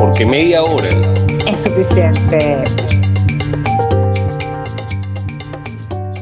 porque media hora es suficiente.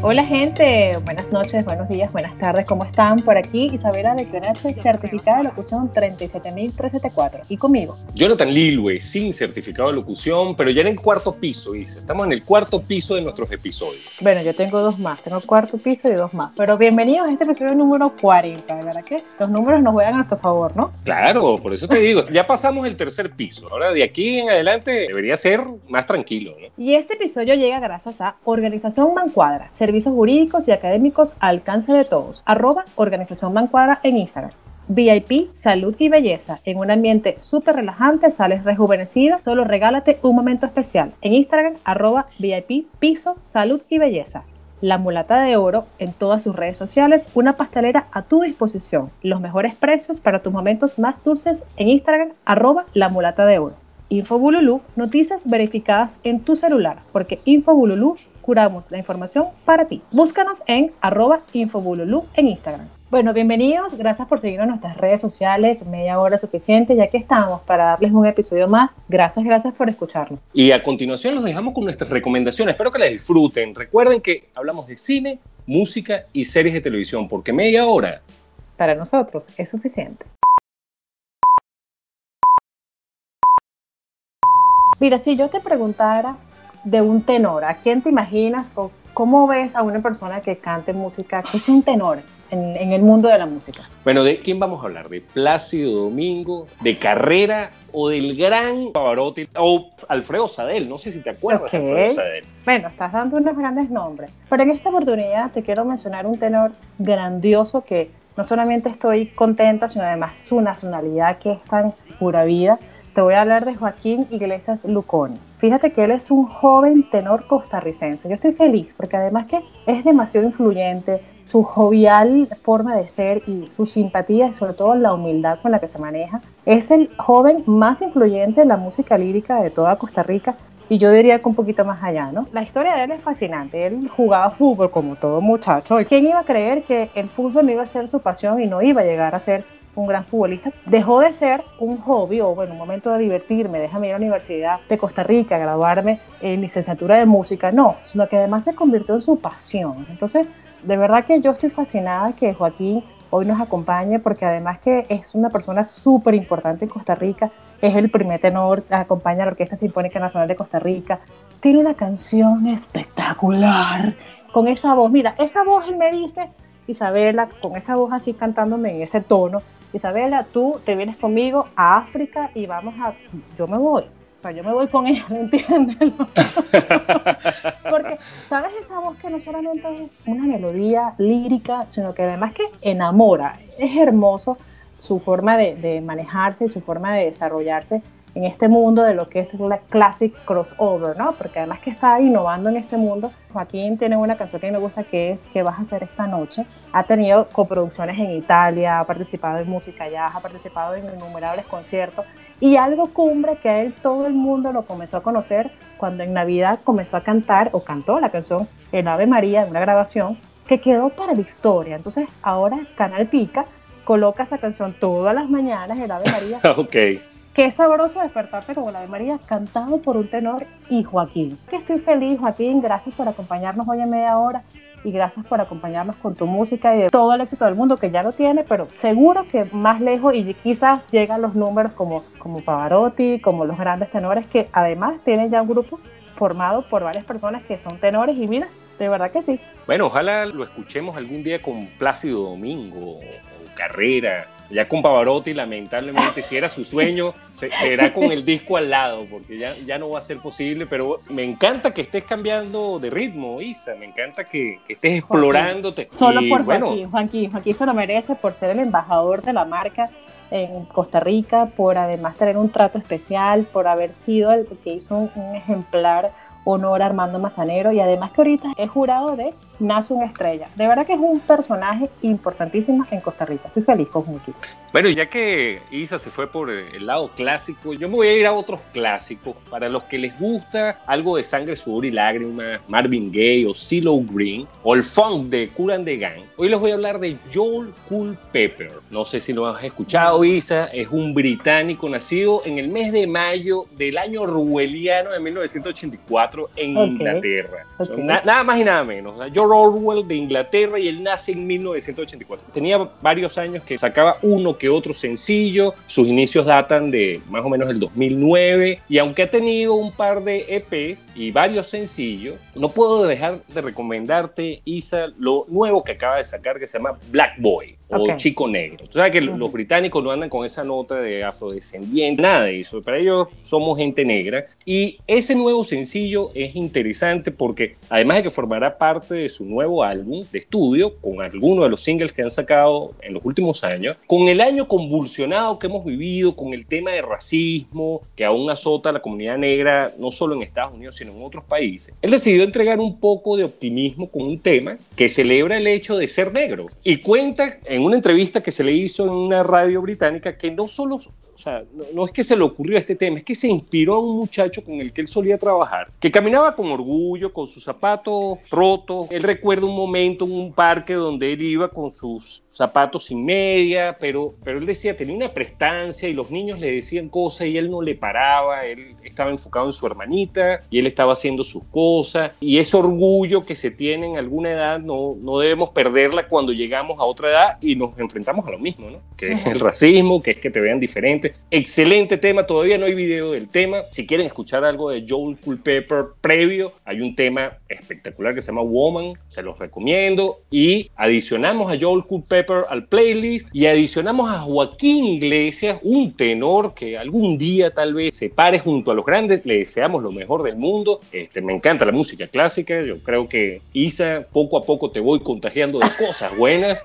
Hola gente, buenas noches, buenos días, buenas tardes, ¿cómo están? Por aquí Isabela de Clenache, certificada de locución 37374. Y conmigo. Jonathan Lilwe, sin certificado de locución, pero ya en el cuarto piso, dice. Estamos en el cuarto piso de nuestros episodios. Bueno, yo tengo dos más, tengo cuarto piso y dos más. Pero bienvenidos a este episodio número 40, ¿verdad que? Los números nos juegan a nuestro favor, ¿no? Claro, por eso te digo, ya pasamos el tercer piso. Ahora de aquí en adelante debería ser más tranquilo, ¿no? Y este episodio llega gracias a Organización Mancuadra, servicios jurídicos y académicos al alcance de todos. Arroba Organización Mancuadra en Instagram. VIP, salud y belleza. En un ambiente súper relajante, sales rejuvenecida. Solo regálate un momento especial. En Instagram, arroba VIP, piso, salud y belleza. La Mulata de Oro en todas sus redes sociales, una pastelera a tu disposición. Los mejores precios para tus momentos más dulces en Instagram, arroba La Mulata de Oro. Infobululú, noticias verificadas en tu celular, porque Infobululú curamos la información para ti. Búscanos en arroba Infobululú en Instagram. Bueno, bienvenidos, gracias por seguirnos en nuestras redes sociales, media hora suficiente, ya que estamos para darles un episodio más. Gracias, gracias por escucharnos. Y a continuación los dejamos con nuestras recomendaciones, espero que las disfruten. Recuerden que hablamos de cine, música y series de televisión, porque media hora para nosotros es suficiente. Mira, si yo te preguntara de un tenor, ¿a quién te imaginas o cómo ves a una persona que cante música, que es un tenor en, el mundo de la música? Bueno, ¿de quién vamos a hablar? ¿De Plácido Domingo, de Carrera o del gran Pavarotti o Alfredo Sadel? No sé si te acuerdas de Alfredo Sadel. Bueno, estás dando unos grandes nombres, pero en esta oportunidad te quiero mencionar un tenor grandioso que no solamente estoy contenta, sino además su nacionalidad que es tan pura vida te voy a hablar de Joaquín Iglesias Lucón. Fíjate que él es un joven tenor costarricense. Yo estoy feliz porque además que es demasiado influyente, su jovial forma de ser y su simpatía y sobre todo la humildad con la que se maneja. Es el joven más influyente en la música lírica de toda Costa Rica y yo diría que un poquito más allá, ¿no? La historia de él es fascinante. Él jugaba fútbol como todo muchacho. ¿Quién iba a creer que el fútbol no iba a ser su pasión y no iba a llegar a ser un gran futbolista, dejó de ser un hobby o bueno, un momento de divertirme, déjame ir a la Universidad de Costa Rica, a graduarme en licenciatura de música, no, sino que además se convirtió en su pasión. Entonces, de verdad que yo estoy fascinada que Joaquín hoy nos acompañe porque además que es una persona súper importante en Costa Rica, es el primer tenor, acompaña a la Orquesta Sinfónica Nacional de Costa Rica, tiene una canción espectacular con esa voz, mira, esa voz él me dice, Isabela, con esa voz así cantándome en ese tono, Isabela, tú te vienes conmigo a África y vamos a, yo me voy. O sea, yo me voy con ella, ¿me entiendes? Porque, ¿sabes esa voz que no solamente es una melodía lírica, sino que además que enamora? Es hermoso su forma de, de manejarse y su forma de desarrollarse en este mundo de lo que es la classic crossover, ¿no? Porque además que está innovando en este mundo, Joaquín tiene una canción que me gusta que es ¿Qué vas a hacer esta noche? Ha tenido coproducciones en Italia, ha participado en música jazz, ha participado en innumerables conciertos y algo cumbre que a él todo el mundo lo comenzó a conocer cuando en Navidad comenzó a cantar o cantó la canción El Ave María en una grabación que quedó para la historia. Entonces ahora Canal Pica coloca esa canción todas las mañanas, El Ave María. ok Qué sabroso despertarse como la de María, cantado por un tenor y Joaquín. Que estoy feliz, Joaquín. Gracias por acompañarnos hoy en media hora y gracias por acompañarnos con tu música y de todo el éxito del mundo que ya lo tiene, pero seguro que más lejos y quizás llegan los números como, como Pavarotti, como los grandes tenores que además tienen ya un grupo formado por varias personas que son tenores y mira, de verdad que sí. Bueno, ojalá lo escuchemos algún día con Plácido Domingo o Carrera ya con Pavarotti, lamentablemente, si era su sueño, será con el disco al lado, porque ya, ya no va a ser posible. Pero me encanta que estés cambiando de ritmo, Isa. Me encanta que, estés explorándote. Solo por bueno, Joaquín, Joaquín. Joaquín se lo merece por ser el embajador de la marca en Costa Rica, por además tener un trato especial, por haber sido el que hizo un, ejemplar honor a Armando Mazanero y además que ahorita es jurado de nace una estrella. De verdad que es un personaje importantísimo en Costa Rica. Estoy feliz con Joaquín. Bueno, ya que Isa se fue por el lado clásico, yo me voy a ir a otros clásicos. Para los que les gusta algo de sangre, sudor y lágrimas, Marvin Gaye o CeeLo Green, o el funk de Cool the Gang, hoy les voy a hablar de Joel Cool Pepper. No sé si lo has escuchado, Isa. Es un británico nacido en el mes de mayo del año orwelliano de 1984 en Inglaterra. nada más y nada menos. George Orwell de Inglaterra y él nace en 1984. Tenía varios años que sacaba uno que otro sencillo. Sus inicios datan de más o menos el 2009 y aunque ha tenido un par de EPs y varios sencillos, no puedo dejar de recomendarte, Isa, lo nuevo que acaba de sacar que se llama Black Boy o chico negro. Tú sabes que los británicos no andan con esa nota de afrodescendiente, nada de eso. Para ellos somos gente negra. Y ese nuevo sencillo es interesante porque además de que formará parte de su nuevo álbum de estudio, con algunos de los singles que han sacado en los últimos años, con el año convulsionado que hemos vivido, con el tema de racismo que aún azota a la comunidad negra, no solo en Estados Unidos, sino en otros países, él decidió entregar un poco de optimismo con un tema que celebra el hecho de ser negro y cuenta en una entrevista que se le hizo en una radio británica que no solo, o sea, no, es que se le ocurrió este tema, es que se inspiró a un muchacho con el que él solía trabajar, que caminaba con orgullo, con sus zapatos rotos. Él recuerda un momento en un parque donde él iba con sus zapatos sin media, pero, pero él decía, tenía una prestancia y los niños le decían cosas y él no le paraba, él estaba enfocado en su hermanita y él estaba haciendo sus cosas y ese orgullo que se tiene en alguna edad no, no debemos perderla cuando llegamos a otra edad y nos enfrentamos a lo mismo, ¿no? Que es el racismo, que es que te vean diferente. Excelente tema, todavía no hay video del tema. Si quieren escuchar algo de Joel Culpepper previo, hay un tema espectacular que se llama Woman, se los recomiendo y adicionamos a Joel Culpepper al playlist y adicionamos a Joaquín Iglesias, un tenor que algún día tal vez se pare junto a los grandes. Le deseamos lo mejor del mundo. Este, me encanta la música clásica. Yo creo que Isa, poco a poco te voy contagiando de cosas buenas.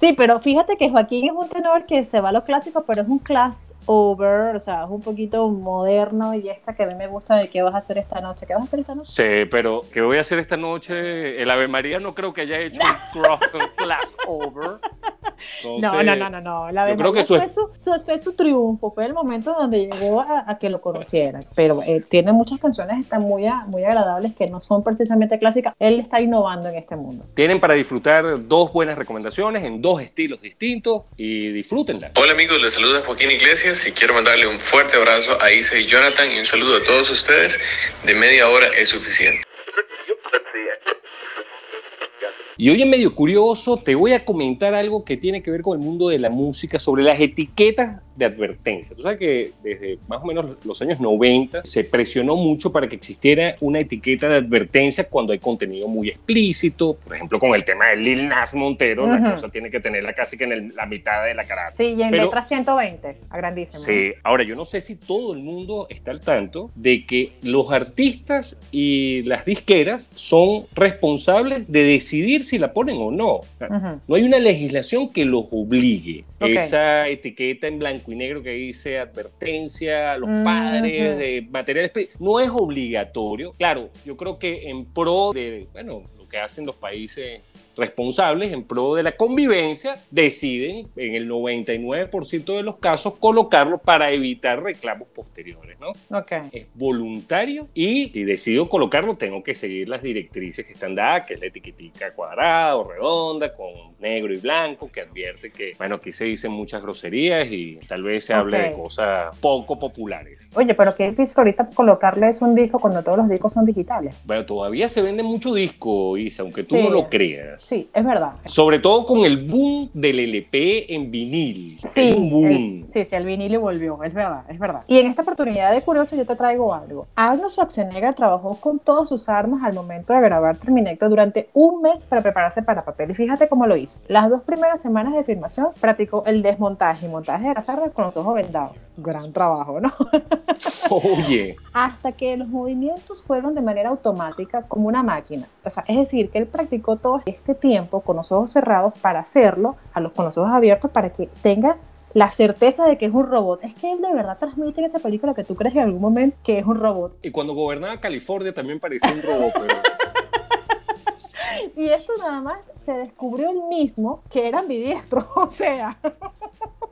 Sí, pero fíjate que Joaquín es un tenor que se va a lo clásico, pero es un class over, o sea, es un poquito moderno y esta que a mí me gusta de qué vas a hacer esta noche. ¿Qué vas a hacer esta noche? Sí, pero ¿qué voy a hacer esta noche? El Ave María no creo que haya hecho un class over no, no, no, no, no. La verdad que fue, su, fue su triunfo, fue el momento donde llegó a, que lo conocieran. Pero eh, tiene muchas canciones están muy, muy agradables que no son precisamente clásicas. Él está innovando en este mundo. Tienen para disfrutar dos buenas recomendaciones en dos estilos distintos y disfrútenla. Hola amigos, les saluda Joaquín Iglesias y quiero mandarle un fuerte abrazo a Isa y Jonathan y un saludo a todos ustedes. De media hora es suficiente. Y hoy en Medio Curioso te voy a comentar algo que tiene que ver con el mundo de la música sobre las etiquetas de advertencia. Tú sabes que desde más o menos los años 90 se presionó mucho para que existiera una etiqueta de advertencia cuando hay contenido muy explícito, por ejemplo con el tema de Lil Nas Montero, la cosa tiene que tenerla casi que en la mitad de la cara. Sí, y en letra 120, a grandísimo. Sí, ahora yo no sé si todo el mundo está al tanto de que los artistas y las disqueras son responsables de decidir si la ponen o no. No hay una legislación que los obligue. Esa etiqueta en blanco y negro que dice advertencia a los padres de materiales, no es obligatorio. Claro, yo creo que en pro de, bueno, lo que hacen los países responsables en pro de la convivencia deciden en el 99% de los casos colocarlo para evitar reclamos posteriores, ¿no? Es voluntario y si decido colocarlo tengo que seguir las directrices que están dadas, que es la etiquetica cuadrada o redonda con negro y blanco que advierte que, bueno, aquí se dicen muchas groserías y tal vez se hable de cosas poco populares. Oye, pero qué difícil ahorita colocarles un disco cuando todos los discos son digitales. Bueno, todavía se vende mucho disco, Isa, aunque tú no lo creas. Sí, es verdad. Sobre todo con el boom del LP en vinil. Sí, un boom. sí, sí, el vinil volvió, es verdad, es verdad. Y en esta oportunidad de Curioso yo te traigo algo. Arnold Schwarzenegger trabajó con todas sus armas al momento de grabar Terminator durante un mes para prepararse para papel. Y fíjate cómo lo hizo. Las dos primeras semanas de filmación practicó el desmontaje y montaje de las armas con los ojos vendados. Gran trabajo, ¿no? Oye. Hasta que los movimientos fueron de manera automática como una máquina. O sea, es decir, que él practicó todo este tiempo con los ojos cerrados para hacerlo, a los, con los ojos abiertos para que tenga la certeza de que es un robot. Es que él de verdad transmite en esa película que tú crees en algún momento que es un robot. Y cuando gobernaba California también parecía un robot, pero... y esto nada más se descubrió el mismo que era ambidiestro, o sea.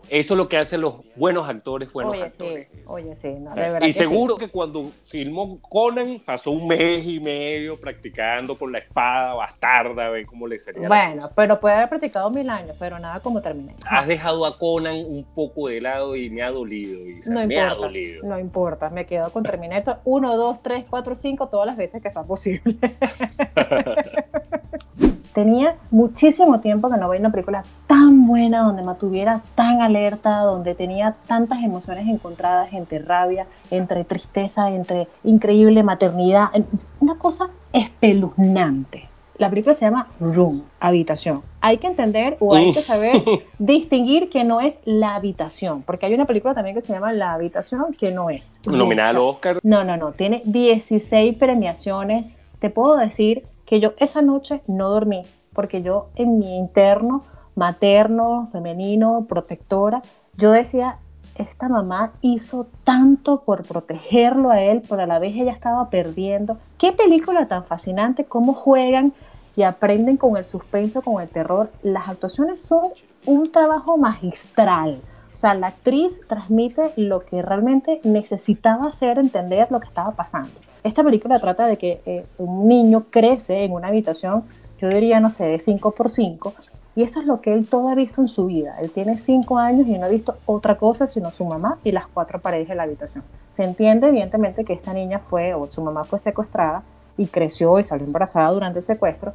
Eso es lo que hacen los buenos actores, buenos oye, actores. Sí, oye, sí, no, de verdad Y que seguro sí. que cuando filmó Conan pasó un mes y medio practicando con la espada bastarda, a ver cómo le salía. Bueno, pero puede haber practicado mil años, pero nada como terminé. Has dejado a Conan un poco de lado y me ha dolido, Isa, No me ha importa, dolido. no importa, me quedo con Terminator 1, 2, 3, 4, 5, todas las veces que sea posible. Tenía muchísimo tiempo que no veía una película tan buena, donde me tuviera tan alerta, donde tenía tantas emociones encontradas entre rabia, entre tristeza, entre increíble maternidad, una cosa espeluznante. La película se llama Room, habitación. Hay que entender o hay que saber distinguir que no es la habitación, porque hay una película también que se llama La habitación que no es. Nominada al. Oscar. No, no, no, tiene 16 premiaciones. Te puedo decir que yo esa noche no dormí, porque yo en mi interno, materno, femenino, protectora, yo decía, esta mamá hizo tanto por protegerlo a él, pero a la vez ella estaba perdiendo. Qué película tan fascinante, cómo juegan y aprenden con el suspenso, con el terror. Las actuaciones son un trabajo magistral. O sea, la actriz transmite lo que realmente necesitaba hacer entender lo que estaba pasando. Esta película trata de que eh, un niño crece en una habitación, yo diría, no sé, de 5 por 5 y eso es lo que él todo ha visto en su vida. Él tiene 5 años y no ha visto otra cosa sino su mamá y las cuatro paredes de la habitación. Se entiende evidentemente que esta niña fue, o su mamá fue secuestrada y creció y salió embarazada durante el secuestro.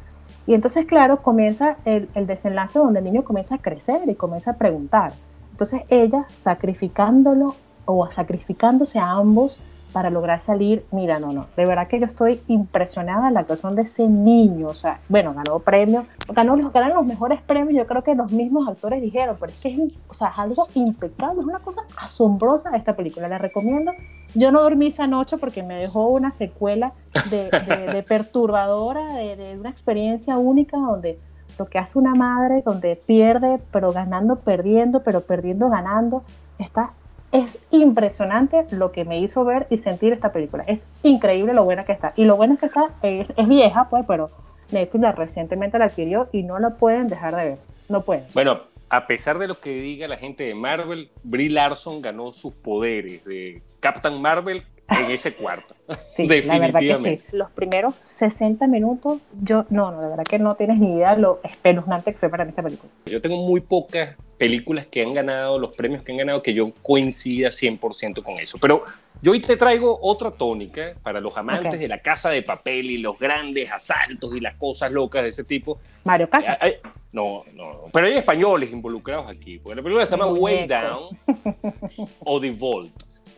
Y entonces, claro, comienza el, el desenlace donde el niño comienza a crecer y comienza a preguntar. Entonces ella sacrificándolo o sacrificándose a ambos para lograr salir, mira, no, no, de verdad que yo estoy impresionada en la actuación de ese niño, o sea, bueno, ganó premios, ganó los, ganan los mejores premios, yo creo que los mismos actores dijeron, pero es que es, o sea, es algo impecable, es una cosa asombrosa esta película, la recomiendo. Yo no dormí esa noche porque me dejó una secuela de, de- de perturbadora, de, de una experiencia única donde lo que hace una madre, donde pierde, pero ganando, perdiendo, pero perdiendo, ganando, está es impresionante lo que me hizo ver y sentir esta película. Es increíble lo buena que está. Y lo bueno es que está, es, es vieja, pues, pero Netflix la recientemente la adquirió y no la pueden dejar de ver. No pueden. Bueno, a pesar de lo que diga la gente de Marvel, Brie Larson ganó sus poderes de Captain Marvel en ese cuarto. Sí, la verdad que Definitivamente. sí. Los primeros 60 minutos, yo, no, no, de verdad que no tienes ni idea lo espeluznante que fue para mí esta película. Yo tengo muy pocas películas que han ganado, los premios que han ganado, que yo coincida 100% con eso. Pero yo hoy te traigo otra tónica para los amantes Ok. de la casa de papel y los grandes asaltos y las cosas locas de ese tipo. Mario Casas. Hay- hay- no, no, no. Pero hay españoles involucrados aquí. Porque la película se llama Way. Down o The Vault.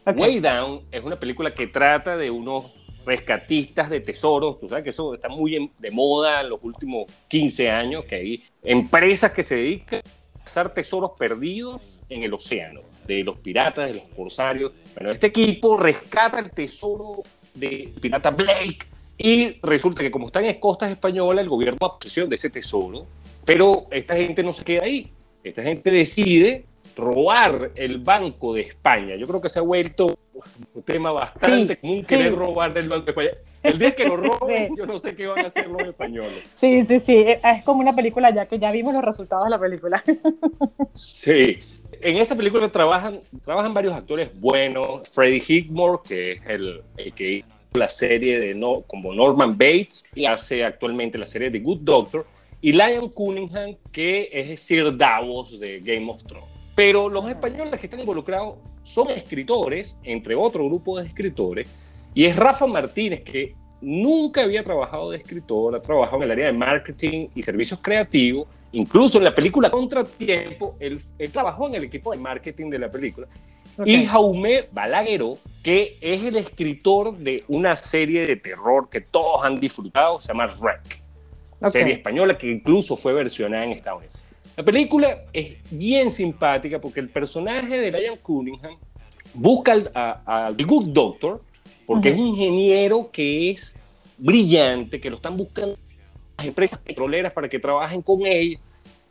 Ok. Way Down es una película que trata de unos rescatistas de tesoros. Tú sabes que eso está muy de moda en los últimos 15 años, que hay empresas que se dedican a cazar tesoros perdidos en el océano, de los piratas, de los corsarios. Bueno, este equipo rescata el tesoro del pirata Blake y resulta que como están en costas españolas, el gobierno toma posesión de ese tesoro, pero esta gente no se queda ahí. Esta gente decide robar el Banco de España. Yo creo que se ha vuelto un tema bastante Sí, común sí. querer robar del Banco de España. El día que lo roben, Sí. yo no sé qué van a hacer los españoles. Sí, sí, sí. Es como una película ya que ya vimos los resultados de la película. Sí. En esta película trabajan, trabajan varios actores buenos. Freddie Highmore, que es el, el que hizo la serie de no, como Norman Bates y hace actualmente la serie de Good Doctor. Y Liam Cunningham, que es Sir Davos de Game of Thrones. Pero los españoles que están involucrados son escritores, entre otro grupo de escritores, y es Rafa Martínez, que nunca había trabajado de escritor, ha trabajado en el área de marketing y servicios creativos, incluso en la película Contratiempo, él, él trabajó en el equipo de marketing de la película, y Ok. Jaume Balagueró, que es el escritor de una serie de terror que todos han disfrutado, se llama Wreck, Ok. serie española que incluso fue versionada en Estados Unidos. La película es bien simpática porque el personaje de Liam Cunningham busca al a- al Good Doctor porque Ujú. es un ingeniero que es brillante, que lo están buscando las empresas petroleras para que trabajen con él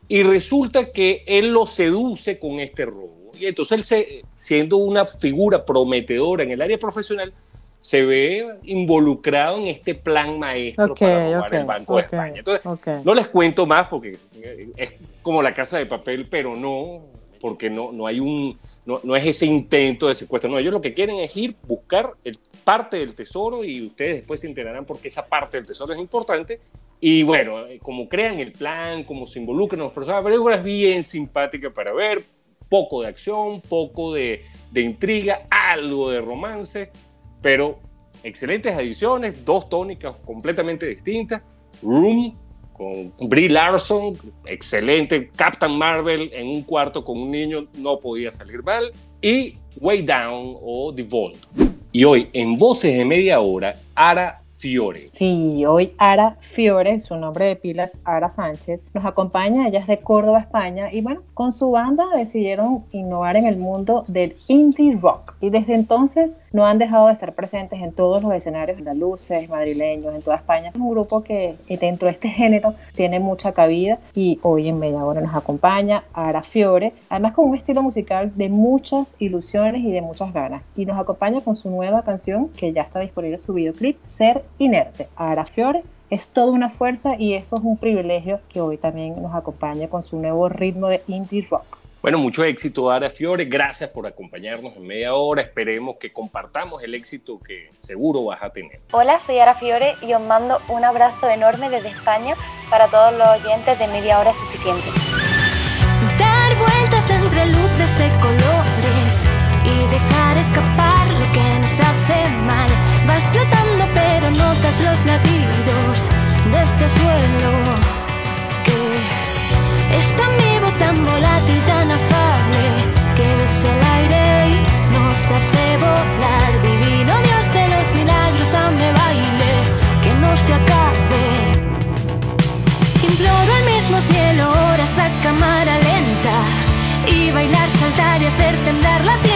y resulta que él lo seduce con este robo. Y entonces él, se- siendo una figura prometedora en el área profesional, se ve involucrado en este plan maestro para robar el Banco de España. Entonces, no les cuento más porque es como la casa de papel, pero no, porque no, no hay un, no, no, es ese intento de secuestro. No, ellos lo que quieren es ir, buscar el, parte del tesoro y ustedes después se enterarán porque esa parte del tesoro es importante. Y bueno, como crean el plan, como se involucran los personajes, pero es bien simpática para ver, poco de acción, poco de, de intriga, algo de romance, pero excelentes ediciones, dos tónicas completamente distintas. Room con Brie Larson, excelente. Captain Marvel en un cuarto con un niño no podía salir mal. Y Way Down o The Vault. Y hoy en Voces de Media Hora, Ara Fiore. Sí, hoy Ara Fiore, su nombre de pilas Ara Sánchez, nos acompaña, ella es de Córdoba, España, y bueno, con su banda decidieron innovar en el mundo del indie rock. Y desde entonces no han dejado de estar presentes en todos los escenarios andaluces, madrileños, en toda España. Es un grupo que dentro de este género tiene mucha cabida y hoy en media hora nos acompaña Ara Fiore, además con un estilo musical de muchas ilusiones y de muchas ganas. Y nos acompaña con su nueva canción que ya está disponible su videoclip, Ser Inerte. Ara Fiore es toda una fuerza y esto es un privilegio que hoy también nos acompaña con su nuevo ritmo de indie rock. Bueno, mucho éxito, Ara Fiore. Gracias por acompañarnos en media hora. Esperemos que compartamos el éxito que seguro vas a tener. Hola, soy Ara Fiore y os mando un abrazo enorme desde España para todos los oyentes de media hora suficiente. Dar vueltas entre luces los latidos de este suelo que es tan vivo, tan volátil, tan afable, que ves el aire y nos hace volar. Divino Dios de los milagros, dame baile, que no se acabe. Imploro al mismo cielo, horas a cámara lenta, y bailar, saltar y hacer temblar la tierra,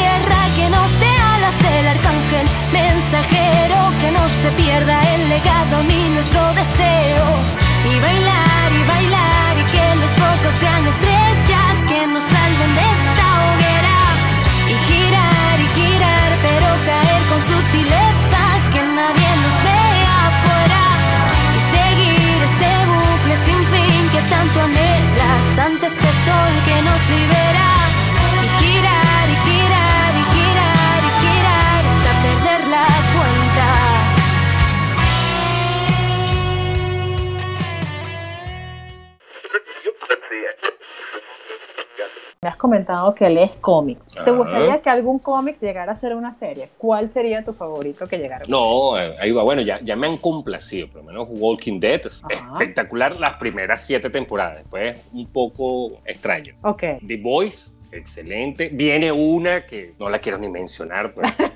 has comentado que lees cómics. ¿Te gustaría que algún cómic llegara a ser una serie? ¿Cuál sería tu favorito que llegara? No, eh, ahí va. Bueno, ya, ya me han complacido, por lo menos Walking Dead. Ajá. Espectacular las primeras siete temporadas. Después un poco extraño. Ok. The Voice, excelente. Viene una que no la quiero ni mencionar, pero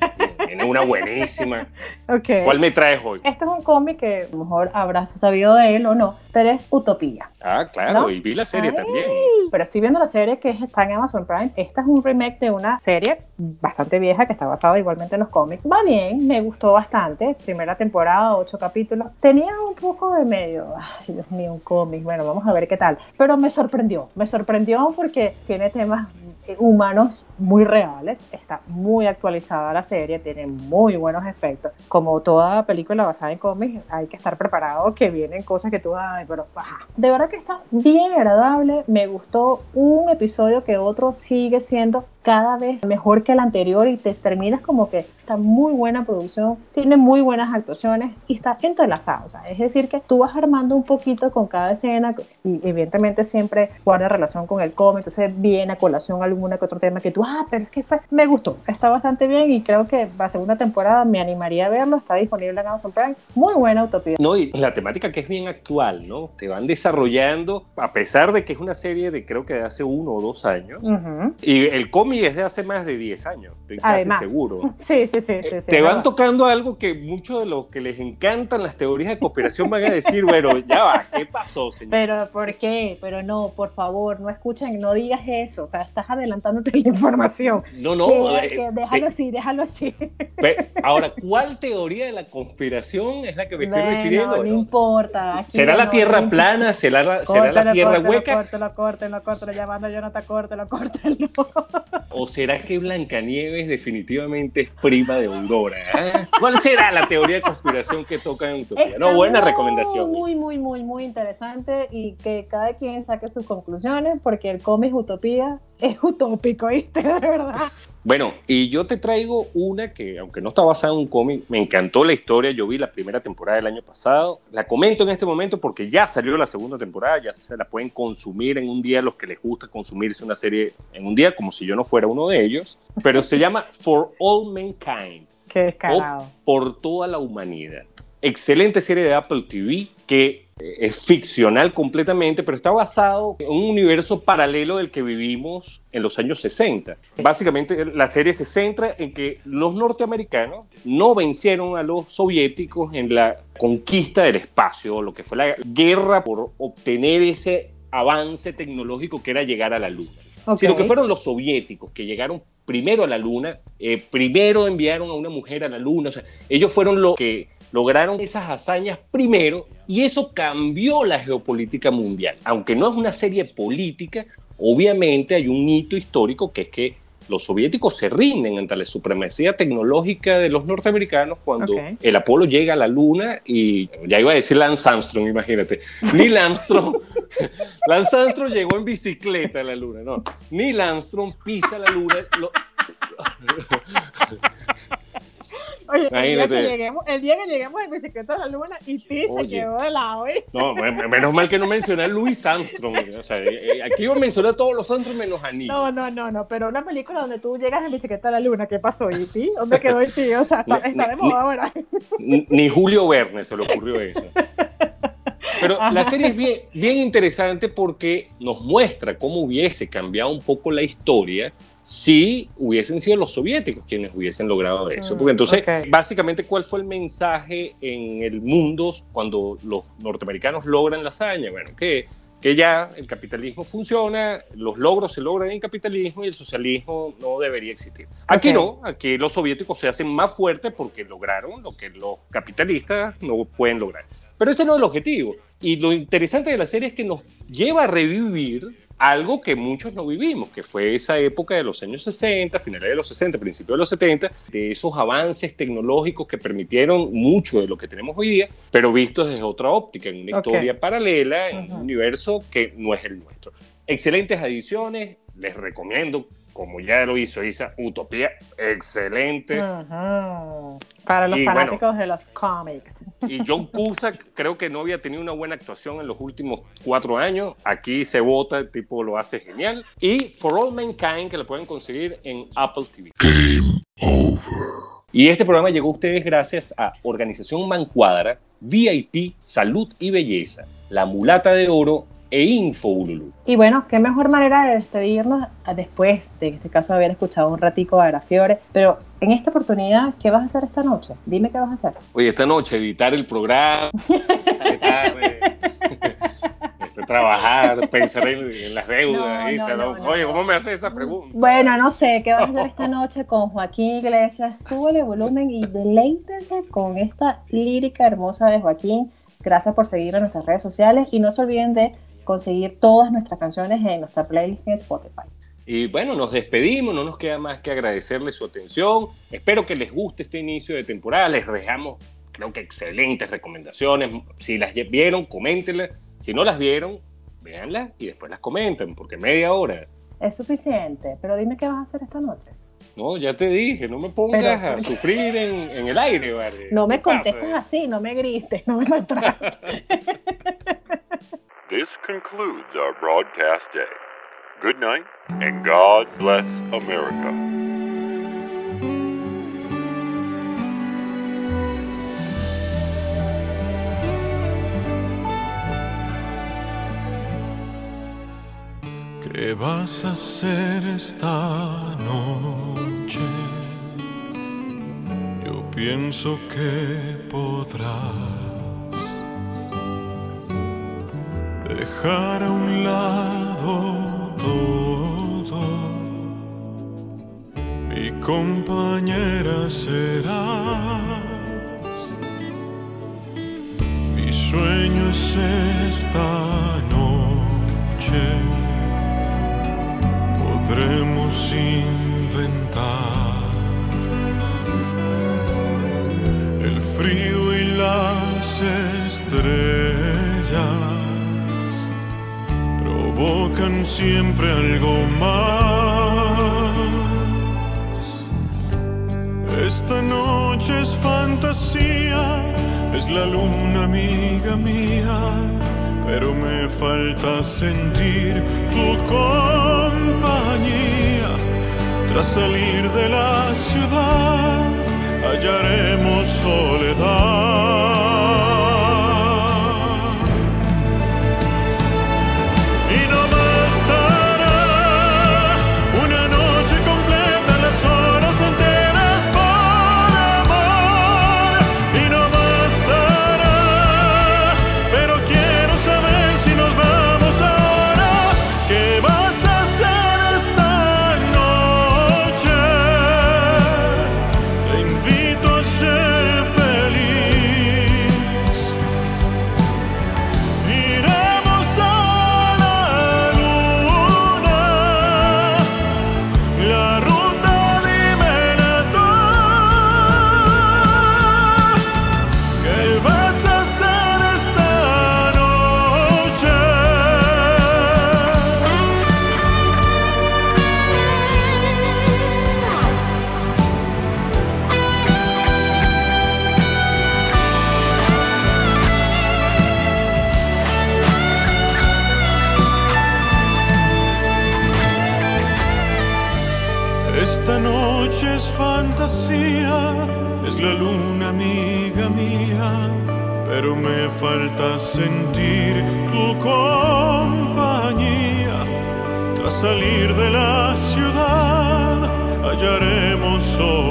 viene una buenísima. Ok. ¿Cuál me traes hoy? Este es un cómic que a lo mejor habrás sabido de él o no, pero es Utopía. Ah, claro, ¿No? y vi la serie Ay. también. Pero estoy viendo la serie que es- está en Amazon Prime. Esta es un remake de una serie bastante vieja que está basada igualmente en los cómics. Va bien, me gustó bastante. Primera temporada, ocho capítulos. Tenía un poco de medio, ay Dios mío, un cómic. Bueno, vamos a ver qué tal. Pero me sorprendió, me sorprendió porque tiene temas eh, humanos muy reales. Está muy actualizada la serie, tiene muy buenos efectos. Como toda película basada en cómics, hay que estar preparado que vienen cosas que tú, ay, pero ajá. de verdad que está bien agradable. Me gustó un episodio que otro sigue siendo cada vez mejor que el anterior y te terminas como que está muy buena producción, tiene muy buenas actuaciones y está entrelazado. O sea, es decir, que tú vas armando un poquito con cada escena y evidentemente siempre guarda relación con el cómic, entonces viene a colación alguna que otro tema que tú, ah, pero es que fue, me gustó, está bastante bien y creo que la segunda temporada me animaría a verlo, está disponible en Amazon Prime, muy buena utopía. No, y la temática que es bien actual, ¿no? Te van desarrollando, a pesar de que es una serie de creo que de hace uno o dos años, Ujú. y el cómic es de hace más de 10 años, estoy casi Además. seguro. Sí, sí, sí, sí. Eh, sí, te van tocando algo que muchos de los que les encantan las teorías de conspiración van a decir, bueno, ya va, ¿qué pasó, señor? Pero ¿por qué? Pero no, por favor, no escuchen, no digas eso. O sea, estás adelantándote la información. No, no. Que- eh, que déjalo te- así, déjalo así. Ahora, ¿cuál teoría de la conspiración es la que me estoy Bueno, refiriendo? no ¿no? importa. ¿Será la no, tierra no plana? ¿Será la, será la tierra córtalo, hueca? Córtalo, córtalo, córtalo, llamando a Jonathan, córtalo, córtalo. ¿O será que Blancanieves definitivamente es prima de Aurora? ah? ¿Cuál será la teoría de conspiración que toca en Utopía? No, Está buena muy, recomendación. Muy, muy, muy, muy interesante y que cada quien saque sus conclusiones porque el cómic Utopía es utópico, ¿viste? De verdad. Bueno, y yo te traigo una que, aunque no está basada en un cómic, me encantó la historia. Yo vi la primera temporada del año pasado. La comento en este momento porque ya salió la segunda temporada. Ya se la pueden consumir en un día los que les gusta consumirse una serie en un día, como si yo no fuera uno de ellos. Pero se llama For All Mankind. Qué descarado. por toda la humanidad. Excelente serie de Apple TV que eh, es ficcional completamente, pero está basado en un universo paralelo del que vivimos en los años 60. Básicamente la serie se centra en que los norteamericanos no vencieron a los soviéticos en la conquista del espacio, lo que fue la guerra por obtener ese avance tecnológico que era llegar a la luna Sino que fueron los soviéticos que llegaron primero a la Luna, eh, primero enviaron a una mujer a la Luna, o sea, ellos fueron los que lograron esas hazañas primero y eso cambió la geopolítica mundial. Aunque no es una serie política, obviamente hay un hito histórico que es que los soviéticos se rinden ante la supremacía tecnológica de los norteamericanos cuando el Apolo llega a la Luna y ya iba a decir Lance Armstrong, imagínate. Neil Armstrong, Lance Armstrong llegó en bicicleta a la Luna, no. Neil Armstrong pisa la Luna. lo- Oye, el día, que lleguemos, el día que lleguemos en bicicleta a la luna y Ti se quedó de lado, ¿eh? no, me- menos mal que no mencioné a Louis Armstrong. O sea, eh, eh, aquí iba a mencionar a todos los Armstrong menos a Neil. No, no, no, no, pero una película donde tú llegas en bicicleta a la luna, ¿qué pasó? ¿Y ti? ¿Dónde quedó el tío? O sea, está, Ni- está de ni- moda ahora. Ni Julio Verne se le ocurrió eso. Pero la serie es bien, bien interesante porque nos muestra cómo hubiese cambiado un poco la historia si hubiesen sido los soviéticos quienes hubiesen logrado eso. Mm, Porque entonces, ok. básicamente, ¿cuál fue el mensaje en el mundo cuando los norteamericanos logran la hazaña? Bueno, que, que ya el capitalismo funciona, los logros se logran en el capitalismo y el socialismo no debería existir. Aquí Ok. no, aquí los soviéticos se hacen más fuertes porque lograron lo que los capitalistas no pueden lograr. Pero ese no es el objetivo. Y lo interesante de la serie es que nos lleva a revivir algo que muchos no vivimos, que fue esa época de los años 60, finales de los 60, principios de los 70, de esos avances tecnológicos que permitieron mucho de lo que tenemos hoy día, pero vistos desde otra óptica, en una Ok. historia paralela, en Ujú. un universo que no es el nuestro. Excelentes adiciones, les recomiendo, como ya lo hizo Isa, Utopía, excelente. Ujú. Para los Y bueno. fanáticos de los cómics. Y John Cusack creo que no había tenido una buena actuación en los últimos cuatro años. Aquí se vota, el tipo lo hace genial. Y For All Mankind, que lo pueden conseguir en Apple TV. Y este programa llegó a ustedes gracias a Organización Mancuadra, VIP, Salud y Belleza, La Mulata de Oro e Info Ululu. Y bueno, qué mejor manera de despedirnos a- después de, en este caso, haber escuchado un ratico a Grafiore. Pero en esta oportunidad, ¿qué vas a hacer esta noche? Dime qué vas a hacer. Oye, esta noche editar el programa, tarde, este, trabajar, pensar en, en las deudas. No, Isa, no, ¿no? no, Oye. ¿cómo me haces esa pregunta? Bueno, no sé, ¿qué vas a hacer esta noche con Joaquín Iglesias? Súbele volumen y deleítense con esta lírica hermosa de Joaquín. Gracias por seguir en nuestras redes sociales y no se olviden de conseguir todas nuestras canciones en nuestra playlist en Spotify. Y bueno, nos despedimos, no nos queda más que agradecerles su atención. Espero que les guste este inicio de temporada. Les dejamos, creo que excelentes recomendaciones. Si las vieron, coméntenlas. Si no las vieron, véanlas y después las comenten, porque media hora. Es suficiente, pero dime qué vas a hacer esta noche. No, ya te dije, no me pongas Pero- a sufrir en, en el aire, ¿vale? No me contestes así, no me grites, no me maltrates. This concludes our broadcast day. Good night, and God bless America. ¿Qué vas a hacer esta noche? Yo pienso que podrás dejar a un lado todo. Mi compañera serás. Mi sueño es esta noche. Podremos inventar. provocan siempre algo más. Esta noche es fantasía, es la luna amiga mía, pero me falta sentir tu compañía. Tras salir de la ciudad, hallaremos soledad. viaggeremo solo.